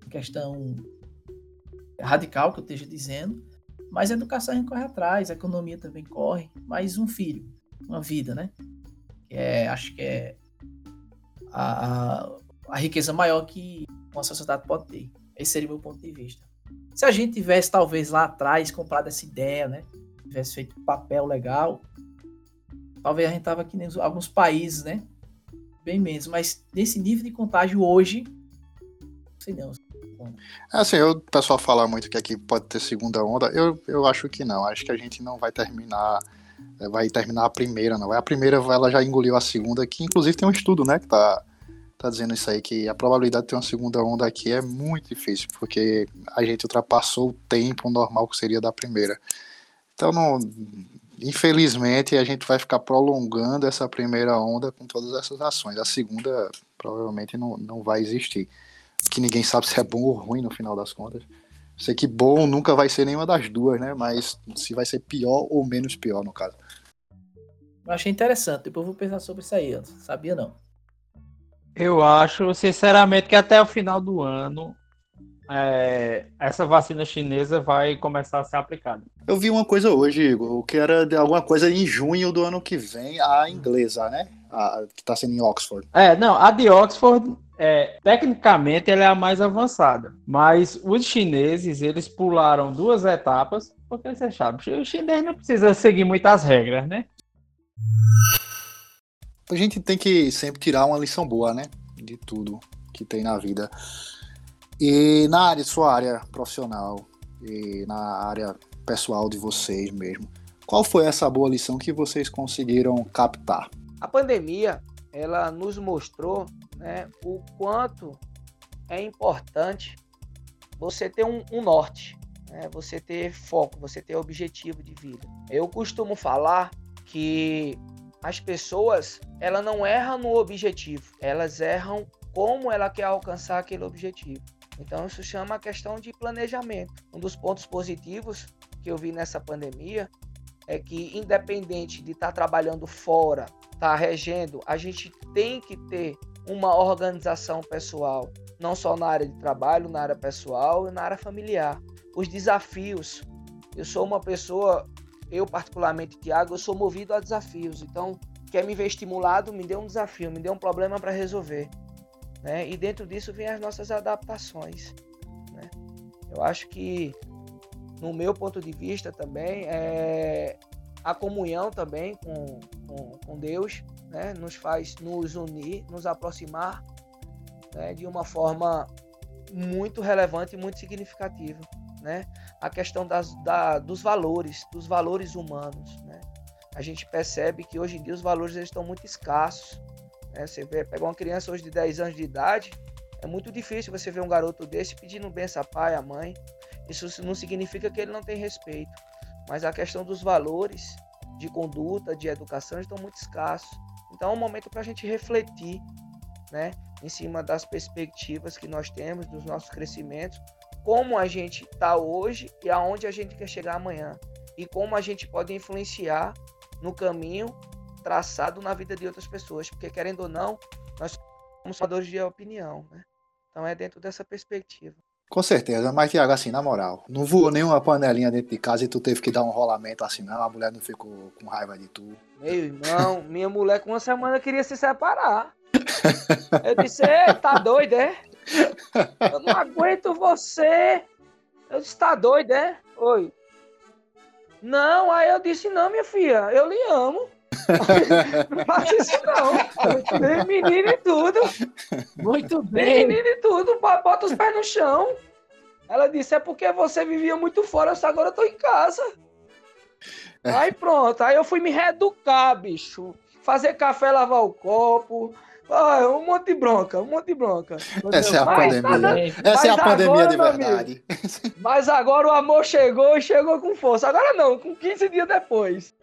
questão radical que eu esteja dizendo, mas a educação a gente corre atrás, a economia também corre, mas um filho, uma vida, né? É, acho que é a, a, a riqueza maior que uma sociedade pode ter. Esse seria o meu ponto de vista. Se a gente tivesse, talvez, lá atrás, comprado essa ideia, né? Tivesse feito papel legal, talvez a gente tava aqui em alguns países, né? Bem menos. Mas nesse nível de contágio hoje, não sei não. Assim, o pessoal fala muito que aqui pode ter segunda onda. Eu, eu acho que não. Acho que a gente não vai terminar. eh, Vai terminar a primeira, não. A primeira ela já engoliu a segunda, que inclusive tem um estudo, né, que tá, tá dizendo isso aí, que a probabilidade de ter uma segunda onda aqui é muito difícil, porque a gente ultrapassou o tempo normal que seria da primeira. Então, não, infelizmente, a gente vai ficar prolongando essa primeira onda com todas essas ações. A segunda provavelmente não, não vai existir que ninguém sabe se é bom ou ruim no final das contas. Sei que bom nunca vai ser nenhuma das duas, né? Mas se vai ser pior ou menos pior, no caso. Eu achei interessante. Depois eu vou pensar sobre isso aí. Eu não sabia não. Eu acho, sinceramente, que até o final do ano é, essa vacina chinesa vai começar a ser aplicada. Eu vi uma coisa hoje, Igor, que era de alguma coisa em junho do ano que vem, a inglesa, né? A, que tá sendo em Oxford. É, não, a de Oxford, é, tecnicamente, ela é a mais avançada. Mas os chineses, eles pularam duas etapas, porque você sabe, o chinês não precisa seguir muitas regras, né? A gente tem que sempre tirar uma lição boa, né? De tudo que tem na vida. E na área, sua área profissional e na área pessoal de vocês mesmo, qual foi essa boa lição que vocês conseguiram captar? A pandemia, ela nos mostrou né, o quanto é importante você ter um, um norte, né, você ter foco, você ter objetivo de vida. Eu costumo falar que as pessoas, ela não erram no objetivo, elas erram como ela quer alcançar aquele objetivo. Então isso chama a questão de planejamento. Um dos pontos positivos que eu vi nessa pandemia é que, independente de estar tá trabalhando fora, estar tá regendo, a gente tem que ter uma organização pessoal, não só na área de trabalho, na área pessoal e na área familiar. Os desafios. Eu sou uma pessoa, eu particularmente, Tiago, eu sou movido a desafios. Então, quer me ver estimulado, me dê um desafio, me dê um problema para resolver. Né? E dentro disso vem as nossas adaptações. Né? Eu acho que, no meu ponto de vista também, é a comunhão também com, com, com Deus né? nos faz nos unir, nos aproximar né? de uma forma muito relevante e muito significativa. Né? A questão das, da, dos valores, dos valores humanos. Né? A gente percebe que hoje em dia os valores eles estão muito escassos. Né? Você vê, pega uma criança hoje de 10 anos de idade, é muito difícil você ver um garoto desse pedindo benção a pai, a mãe. Isso não significa que ele não tem respeito, mas a questão dos valores de conduta, de educação estão muito escassos. Então é um momento para a gente refletir, né, em cima das perspectivas que nós temos, dos nossos crescimentos, como a gente está hoje e aonde a gente quer chegar amanhã e como a gente pode influenciar no caminho traçado na vida de outras pessoas, porque querendo ou não, nós somos formadores de opinião, né? Então é dentro dessa perspectiva. Com certeza, mas Tiago, assim, na moral, não voou nenhuma panelinha dentro de casa e tu teve que dar um rolamento assim, não? A mulher não ficou com raiva de tu? Meu irmão, minha mulher com uma semana queria se separar. Eu disse, tá doido, é? Eu não aguento você. Eu disse, tá doido, é? Oi. Não, aí eu disse, não, minha filha, eu lhe amo não faça isso não. Tem menino e tudo. Muito bem. menino e tudo. Bota os pés no chão. Ela disse, é porque você vivia muito fora, agora eu tô em casa. É. Aí pronto, aí eu fui me reeducar, bicho. Fazer café, lavar o copo. Ah, um monte de bronca, um monte de bronca. Essa é a mas, pandemia. Nada, Essa é a pandemia de verdade. Amigo, mas agora o amor chegou e chegou com força. Agora não, com 15 dias depois.